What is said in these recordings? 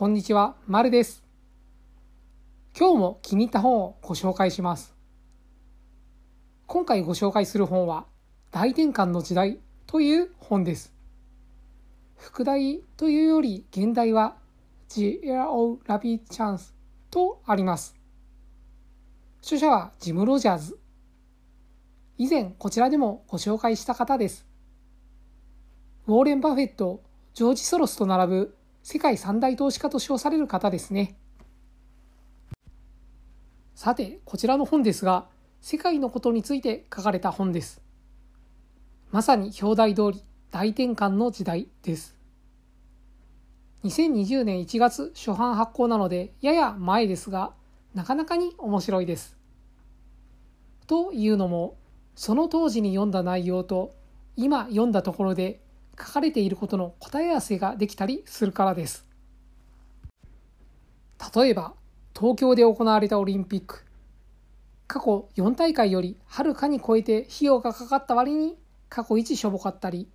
こんにちは、まるです。今日も気に入った本をご紹介します。今回ご紹介する本は、大転換の時代という本です。副題というより現代は The Era of Rapid Chance とあります。著者はジム・ロジャーズ。以前こちらでもご紹介した方です。ウォーレン・バフェット、ジョージ・ソロスと並ぶ世界三大投資家と称される方ですね。さて、こちらの本ですが、世界のことについて書かれた本です。まさに表題通り、大転換の時代です。2020年1月初版発行なので、やや前ですが、なかなかに面白いです。というのも、その当時に読んだ内容と、今読んだところで書かれていることの答え合わせができたりするからです。例えば、東京で行われたオリンピック。過去4大会よりはるかに超えて費用がかかった割に過去一しょぼかったり、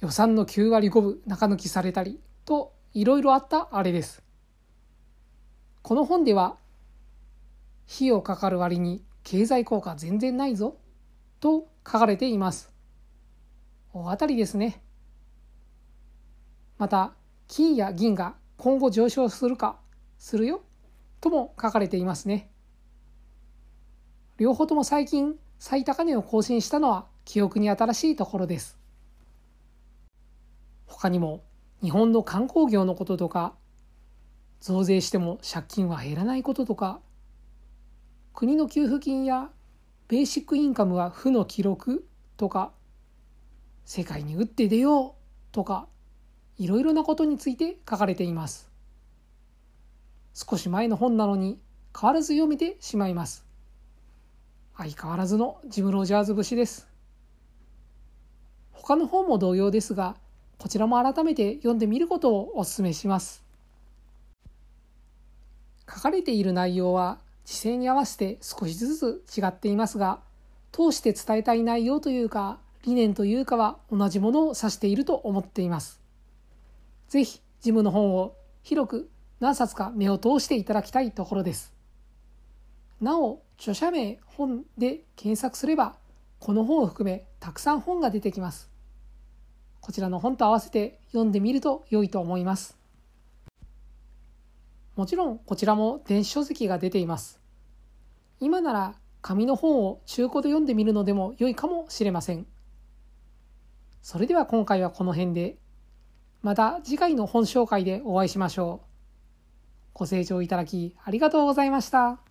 予算の9割5分中抜きされたりといろいろあったあれです。この本では、費用かかる割に経済効果全然ないぞと書かれています。大当たりですね。また、金や銀が今後上昇するか、するよ、とも書かれていますね。両方とも最近最高値を更新したのは記憶に新しいところです。他にも日本の観光業のこととか、増税しても借金は減らないこととか、国の給付金やベーシックインカムは負の記録とか、世界に打って出ようとか、いろいろなことについて書かれています。少し前の本なのに変わらず読めてしまいます。相変わらずのジム・ロジャーズ節です。他の本も同様ですが、こちらも改めて読んでみることをお勧めします。書かれている内容は時勢に合わせて少しずつ違っていますが、通して伝えたい内容というか、理念というかは同じものを指していると思っています。ぜひ、ジムの本を広く何冊か目を通していただきたいところです。なお、著者名本で検索すれば、この本を含めたくさん本が出てきます。こちらの本と合わせて読んでみると良いと思います。もちろんこちらも電子書籍が出ています。今なら紙の本を中古で読んでみるのでも良いかもしれません。それでは今回はこの辺で。また次回の本紹介でお会いしましょう。ご清聴いただきありがとうございました。